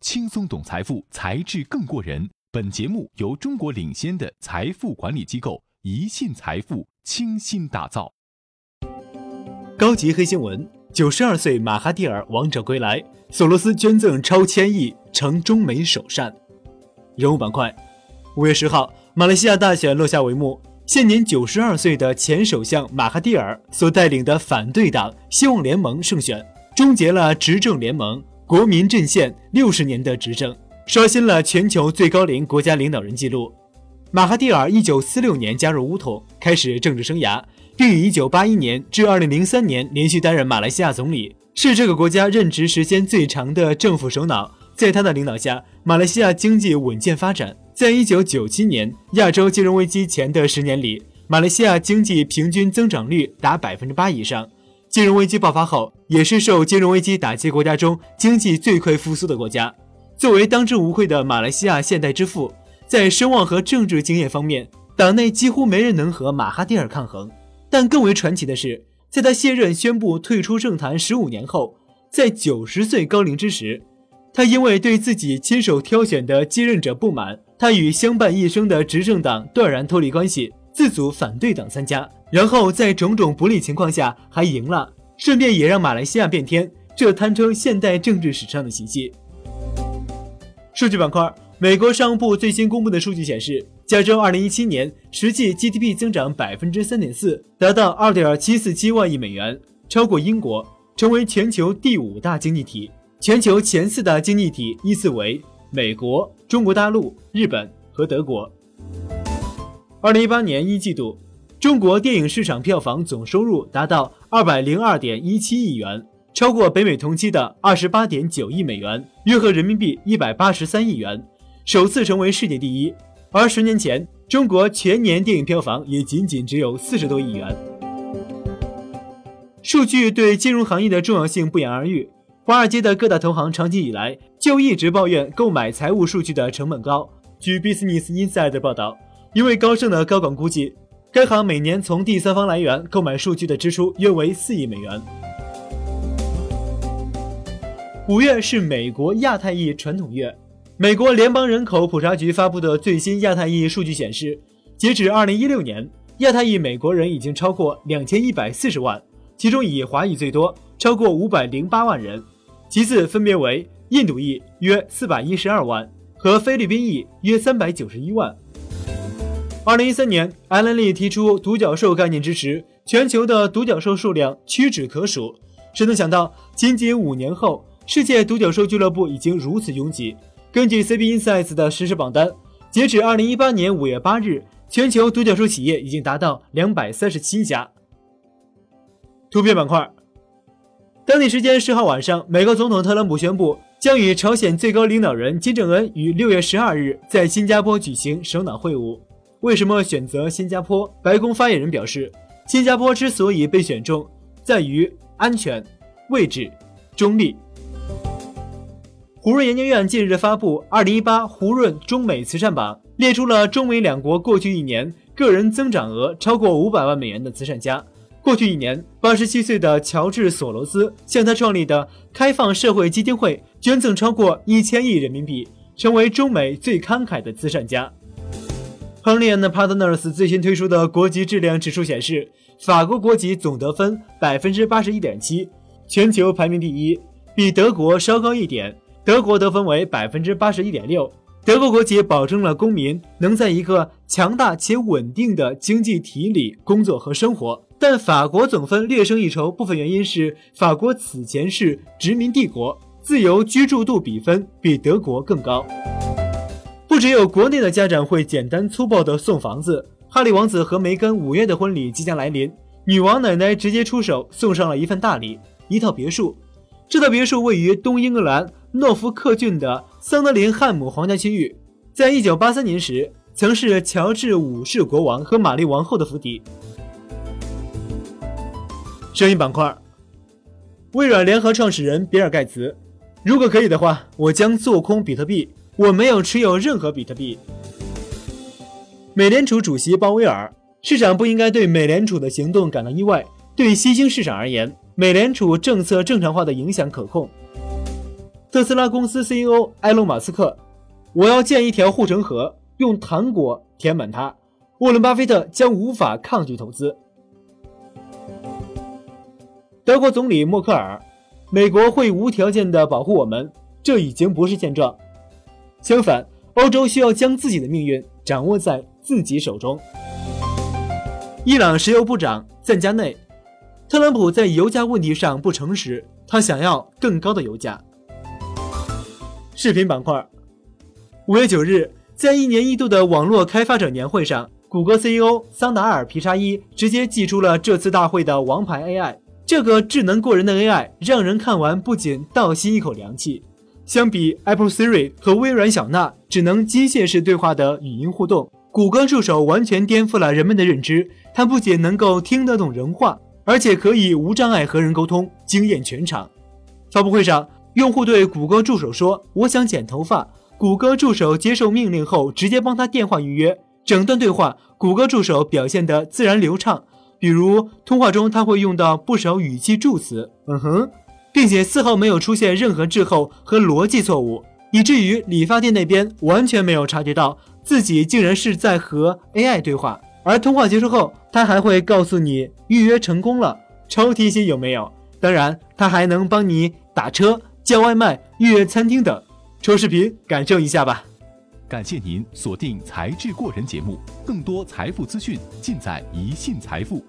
轻松懂财富，才智更过人。本节目由中国领先的财富管理机构宜信财富倾心打造。高级黑新闻：九十二岁马哈蒂尔王者归来，索罗斯捐赠超千亿，成中美首善。人物板块：五月十号，马来西亚大选落下帷幕，现年九十二岁的前首相马哈蒂尔所带领的反对党希望联盟胜选，终结了执政联盟。国民阵线六十年的执政，刷新了全球最高龄国家领导人记录。马哈蒂尔一九四六年加入乌统，开始政治生涯，并于一九八一年至二零零三年连续担任马来西亚总理，是这个国家任职时间最长的政府首脑。在他的领导下，马来西亚经济稳健发展。在一九九七年亚洲金融危机前的十年里，马来西亚经济平均增长率达百分之八以上。金融危机爆发后，也是受金融危机打击国家中经济最快复苏的国家。作为当之无愧的马来西亚现代之父，在声望和政治经验方面，党内几乎没人能和马哈蒂尔抗衡。但更为传奇的是，在他卸任宣布退出政坛十五年后，在九十岁高龄之时，他因为对自己亲手挑选的继任者不满，他与相伴一生的执政党断然脱离关系，自组反对党参加。然后在种种不利情况下还赢了，顺便也让马来西亚变天，这堪称现代政治史上的奇迹。数据板块，美国商务部最新公布的数据显示，加州2017年实际 GDP 增长百分之三点四，达到二点七四七万亿美元，超过英国，成为全球第五大经济体。全球前四大经济体依次为美国、中国大陆、日本和德国。2018年一季度。中国电影市场票房总收入达到二百零二点一七亿元，超过北美同期的二十八点九亿美元，约合人民币一百八十三亿元，首次成为世界第一。而十年前，中国全年电影票房也仅仅只有四十多亿元。数据对金融行业的重要性不言而喻，华尔街的各大投行长期以来就一直抱怨购买财务数据的成本高。据 Business Insider 报道，一位高盛的高管估计。该行每年从第三方来源购买数据的支出约为四亿美元。五月是美国亚太裔传统月。美国联邦人口普查局发布的最新亚太裔数据显示，截止二零一六年，亚太裔美国人已经超过两千一百四十万，其中以华裔最多，超过五百零八万人，其次分别为印度裔约四百一十二万和菲律宾裔约三百九十一万。二零一三年，艾伦利提出独角兽概念之时，全球的独角兽数量屈指可数。谁能想到，仅仅五年后，世界独角兽俱乐部已经如此拥挤？根据 CB Insights 的实时榜单，截止二零一八年五月八日，全球独角兽企业已经达到两百三十七家。图片板块，当地时间十号晚上，美国总统特朗普宣布将与朝鲜最高领导人金正恩于六月十二日在新加坡举行首脑会晤。为什么选择新加坡？白宫发言人表示，新加坡之所以被选中，在于安全、位置、中立。胡润研究院近日发布《二零一八胡润中美慈善榜》，列出了中美两国过去一年个人增长额超过五百万美元的慈善家。过去一年，八十七岁的乔治·索罗斯向他创立的开放社会基金会捐赠超过一千亿人民币，成为中美最慷慨的慈善家。亨利安 Partners 最新推出的国籍质量指数显示，法国国籍总得分百分之八十一点七，全球排名第一，比德国稍高一点。德国得分为百分之八十一点六。德国国籍保证了公民能在一个强大且稳定的经济体里工作和生活，但法国总分略胜一筹，部分原因是法国此前是殖民帝国，自由居住度比分比德国更高。只有国内的家长会简单粗暴的送房子，哈利王子和梅根五月的婚礼即将来临，女王奶奶直接出手送上了一份大礼，一套别墅。这套别墅位于东英格兰诺福克郡的桑德林汉姆皇家区域，在一九八三年时曾是乔治五世国王和玛丽王后的府邸。声音板块，微软联合创始人比尔盖茨，如果可以的话，我将做空比特币。我没有持有任何比特币。美联储主席鲍威尔，市场不应该对美联储的行动感到意外。对新兴市场而言，美联储政策正常化的影响可控。特斯拉公司 CEO 埃隆·马斯克：“我要建一条护城河，用糖果填满它。”沃伦·巴菲特将无法抗拒投资。德国总理默克尔：“美国会无条件的保护我们，这已经不是现状。相反，欧洲需要将自己的命运掌握在自己手中。”伊朗石油部长赞加内：“特朗普在油价问题上不诚实，他想要更高的油价。”视频板块：五月九日，在一年一度的网络开发者年会上。谷歌 CEO 桑达尔皮查伊直接祭出了这次大会的王牌 AI，这个智能过人的 AI 让人看完不仅倒吸一口凉气。相比 Apple Siri 和微软小娜只能机械式对话的语音互动，谷歌助手完全颠覆了人们的认知。它不仅能够听得懂人话，而且可以无障碍和人沟通，惊艳全场。发布会上，用户对谷歌助手说：“我想剪头发。”谷歌助手接受命令后，直接帮他电话预约。整段对话，谷歌助手表现得自然流畅。比如通话中，他会用到不少语气助词，嗯哼，并且丝毫没有出现任何滞后和逻辑错误，以至于理发店那边完全没有察觉到自己竟然是在和 AI 对话。而通话结束后，他还会告诉你预约成功了，超贴心有没有？当然，他还能帮你打车、叫外卖、预约餐厅等。抽视频感受一下吧。感谢您锁定《才智过人》节目，更多财富资讯尽在一信财富。